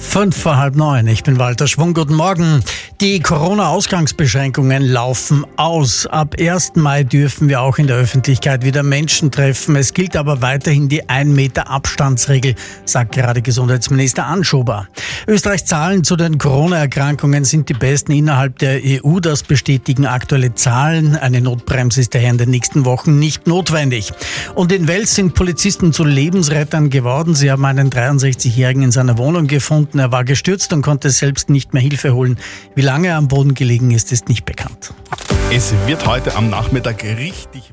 Fünf vor halb neun. Ich bin Walter Schwung. Guten Morgen. Die Corona-Ausgangsbeschränkungen laufen aus. Ab 1. Mai dürfen wir auch in der Öffentlichkeit wieder Menschen treffen. Es gilt aber weiterhin die 1 Meter Abstandsregel, sagt gerade Gesundheitsminister Anschober. Österreichs Zahlen zu den Corona-Erkrankungen sind die besten innerhalb der EU. Das bestätigen aktuelle Zahlen. Eine Notbremse ist daher in den nächsten Wochen nicht notwendig. Und in Wels sind Polizisten zu Lebensrettern geworden. Sie haben einen 63-Jährigen in seiner Wohnung gefunden. Er war gestürzt und konnte selbst nicht mehr Hilfe holen. Wie lange er am Boden gelegen ist, ist nicht bekannt. Es wird heute am Nachmittag richtig